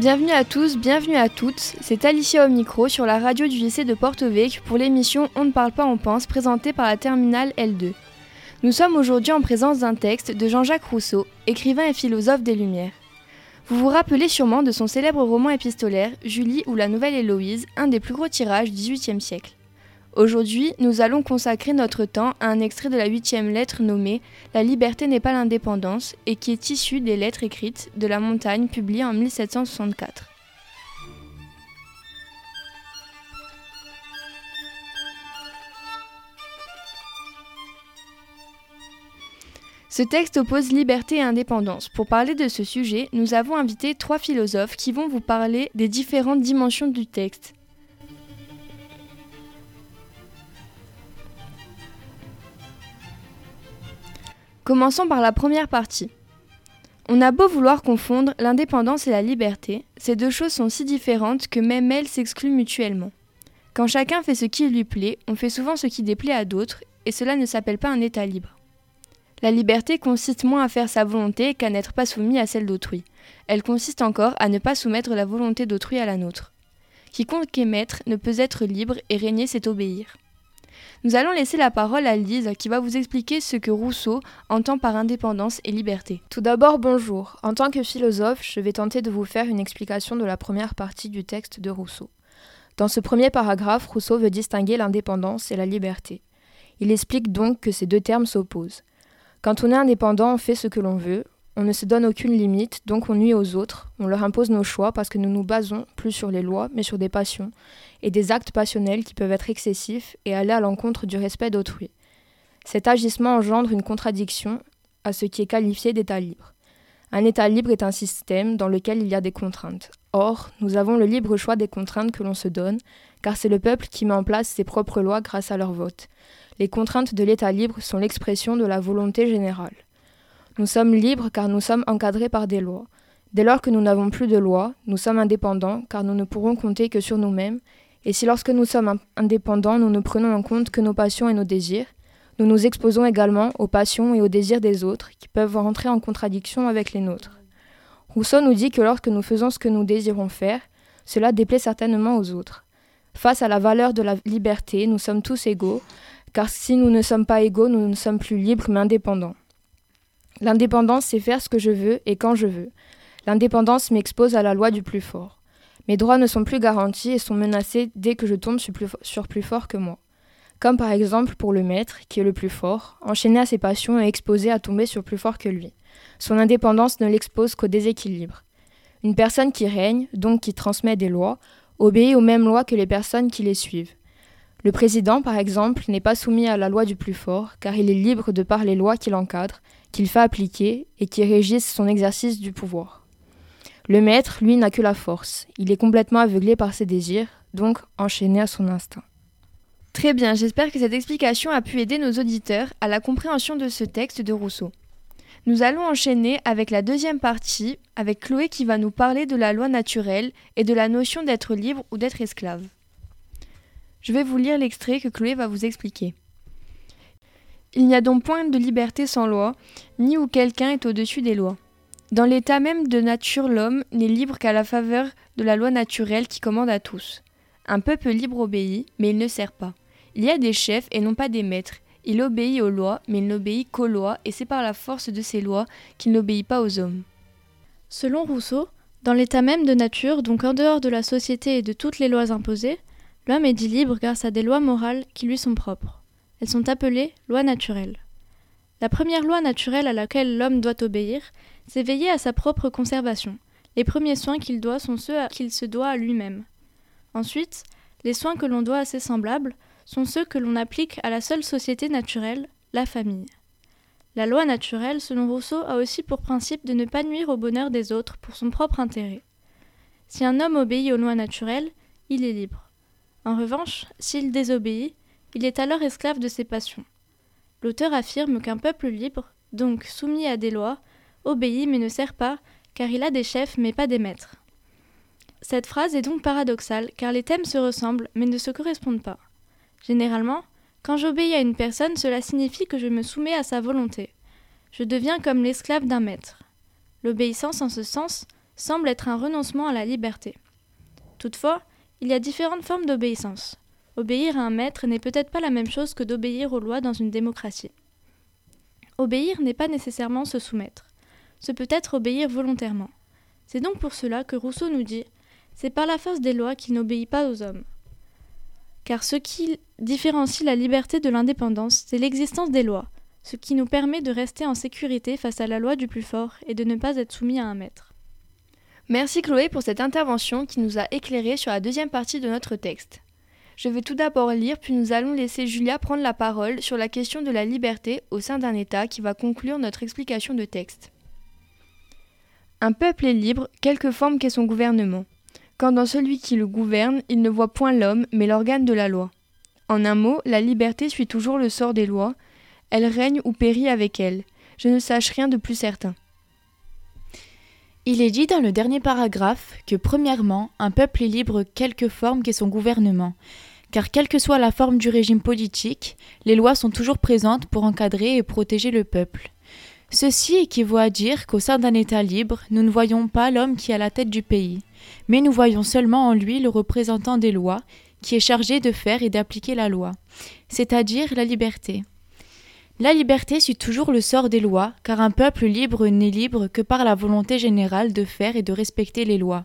Bienvenue à tous, bienvenue à toutes, c'est Alicia au micro sur la radio du lycée de Porto Vecchio pour l'émission On ne parle pas, on pense, présentée par la terminale L2. Nous sommes aujourd'hui en présence d'un texte de Jean-Jacques Rousseau, écrivain et philosophe des Lumières. Vous vous rappelez sûrement de son célèbre roman épistolaire Julie ou la Nouvelle Héloïse, un des plus gros tirages du XVIIIe siècle. Aujourd'hui, nous allons consacrer notre temps à un extrait de la huitième lettre nommée La liberté n'est pas l'indépendance et qui est issue des lettres écrites de la montagne publiées en 1764. Ce texte oppose liberté et indépendance. Pour parler de ce sujet, nous avons invité trois philosophes qui vont vous parler des différentes dimensions du texte. Commençons par la première partie. On a beau vouloir confondre l'indépendance et la liberté, ces deux choses sont si différentes que même elles s'excluent mutuellement. Quand chacun fait ce qui lui plaît, on fait souvent ce qui déplaît à d'autres, et cela ne s'appelle pas un état libre. La liberté consiste moins à faire sa volonté qu'à n'être pas soumis à celle d'autrui. Elle consiste encore à ne pas soumettre la volonté d'autrui à la nôtre. Quiconque est maître ne peut être libre et régner c'est obéir. Nous allons laisser la parole à Lise qui va vous expliquer ce que Rousseau entend par indépendance et liberté. Tout d'abord, bonjour. En tant que philosophe, je vais tenter de vous faire une explication de la première partie du texte de Rousseau. Dans ce premier paragraphe, Rousseau veut distinguer l'indépendance et la liberté. Il explique donc que ces deux termes s'opposent. Quand on est indépendant, on fait ce que l'on veut, on ne se donne aucune limite, donc on nuit aux autres, on leur impose nos choix parce que nous nous basons plus sur les lois, mais sur des passions, et des actes passionnels qui peuvent être excessifs et aller à l'encontre du respect d'autrui. Cet agissement engendre une contradiction à ce qui est qualifié d'état libre. Un état libre est un système dans lequel il y a des contraintes. Or, nous avons le libre choix des contraintes que l'on se donne, car c'est le peuple qui met en place ses propres lois grâce à leur vote. Les contraintes de l'état libre sont l'expression de la volonté générale. Nous sommes libres car nous sommes encadrés par des lois. Dès lors que nous n'avons plus de lois, nous sommes indépendants car nous ne pourrons compter que sur nous-mêmes, et si lorsque nous sommes indépendants, nous ne prenons en compte que nos passions et nos désirs, nous nous exposons également aux passions et aux désirs des autres qui peuvent rentrer en contradiction avec les nôtres. Rousseau nous dit que lorsque nous faisons ce que nous désirons faire, cela déplaît certainement aux autres. Face à la valeur de la liberté, nous sommes tous égaux, car si nous ne sommes pas égaux, nous ne sommes plus libres mais indépendants. L'indépendance, c'est faire ce que je veux et quand je veux. L'indépendance m'expose à la loi du plus fort. Mes droits ne sont plus garantis et sont menacés dès que je tombe sur plus, fort que moi. Comme par exemple pour le maître, qui est le plus fort, enchaîné à ses passions et exposé à tomber sur plus fort que lui. Son indépendance ne l'expose qu'au déséquilibre. Une personne qui règne, donc qui transmet des lois, obéit aux mêmes lois que les personnes qui les suivent. Le président, par exemple, n'est pas soumis à la loi du plus fort, car il est libre de par les lois qui l'encadrent, qu'il fait appliquer et qui régissent son exercice du pouvoir. Le maître, lui, n'a que la force. Il est complètement aveuglé par ses désirs, donc enchaîné à son instinct. Très bien, j'espère que cette explication a pu aider nos auditeurs à la compréhension de ce texte de Rousseau. Nous allons enchaîner avec la deuxième partie, avec Chloé qui va nous parler de la loi naturelle et de la notion d'être libre ou d'être esclave. Je vais vous lire l'extrait que Chloé va vous expliquer. Il n'y a donc point de liberté sans loi, ni où quelqu'un est au-dessus des lois. Dans l'état même de nature, l'homme n'est libre qu'à la faveur de la loi naturelle qui commande à tous. Un peuple libre obéit, mais il ne sert pas. Il y a des chefs et non pas des maîtres. Il obéit aux lois, mais il n'obéit qu'aux lois, et c'est par la force de ces lois qu'il n'obéit pas aux hommes. Selon Rousseau, dans l'état même de nature, donc en dehors de la société et de toutes les lois imposées, l'homme est dit libre grâce à des lois morales qui lui sont propres. Elles sont appelées lois naturelles. La première loi naturelle à laquelle l'homme doit obéir, c'est veiller à sa propre conservation. Les premiers soins qu'il doit sont ceux qu'il se doit à lui-même. Ensuite, les soins que l'on doit à ses semblables sont ceux que l'on applique à la seule société naturelle, la famille. La loi naturelle, selon Rousseau, a aussi pour principe de ne pas nuire au bonheur des autres pour son propre intérêt. Si un homme obéit aux lois naturelles, il est libre. En revanche, s'il désobéit, il est alors esclave de ses passions. L'auteur affirme qu'un peuple libre, donc soumis à des lois, obéit mais ne sert pas, car il a des chefs mais pas des maîtres. Cette phrase est donc paradoxale, car les thèmes se ressemblent mais ne se correspondent pas. Généralement, quand j'obéis à une personne, cela signifie que je me soumets à sa volonté. Je deviens comme l'esclave d'un maître. L'obéissance en ce sens semble être un renoncement à la liberté. Toutefois, il y a différentes formes d'obéissance. Obéir à un maître n'est peut-être pas la même chose que d'obéir aux lois dans une démocratie. Obéir n'est pas nécessairement se soumettre. Ce peut être obéir volontairement. C'est donc pour cela que Rousseau nous dit C'est par la force des lois qu'il n'obéit pas aux hommes. Car ce qui différencie la liberté de l'indépendance, c'est l'existence des lois, ce qui nous permet de rester en sécurité face à la loi du plus fort et de ne pas être soumis à un maître. Merci Chloé pour cette intervention qui nous a éclairé sur la deuxième partie de notre texte. Je vais tout d'abord lire, puis nous allons laisser Julia prendre la parole sur la question de la liberté au sein d'un État qui va conclure notre explication de texte. Un peuple est libre, quelque forme qu'est son gouvernement, quand dans celui qui le gouverne, il ne voit point l'homme, mais l'organe de la loi. En un mot, la liberté suit toujours le sort des lois, elle règne ou périt avec elle. Je ne sache rien de plus certain. Il est dit dans le dernier paragraphe que, premièrement, un peuple est libre quelque forme qu'est son gouvernement, car quelle que soit la forme du régime politique, les lois sont toujours présentes pour encadrer et protéger le peuple. Ceci équivaut à dire qu'au sein d'un État libre, nous ne voyons pas l'homme qui est à la tête du pays, mais nous voyons seulement en lui le représentant des lois, qui est chargé de faire et d'appliquer la loi, c'est-à-dire la liberté. La liberté suit toujours le sort des lois, car un peuple libre n'est libre que par la volonté générale de faire et de respecter les lois.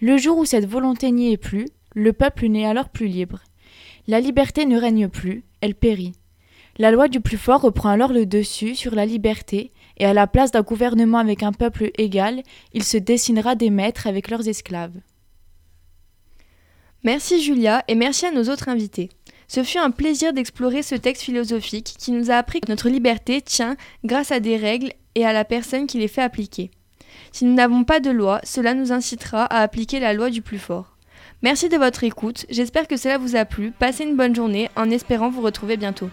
Le jour où cette volonté n'y est plus, le peuple n'est alors plus libre. La liberté ne règne plus, elle périt. La loi du plus fort reprend alors le dessus sur la liberté, et à la place d'un gouvernement avec un peuple égal, il se dessinera des maîtres avec leurs esclaves. Merci Julia et merci à nos autres invités. Ce fut un plaisir d'explorer ce texte philosophique qui nous a appris que notre liberté tient grâce à des règles et à la personne qui les fait appliquer. Si nous n'avons pas de loi, cela nous incitera à appliquer la loi du plus fort. Merci de votre écoute, j'espère que cela vous a plu, passez une bonne journée en espérant vous retrouver bientôt.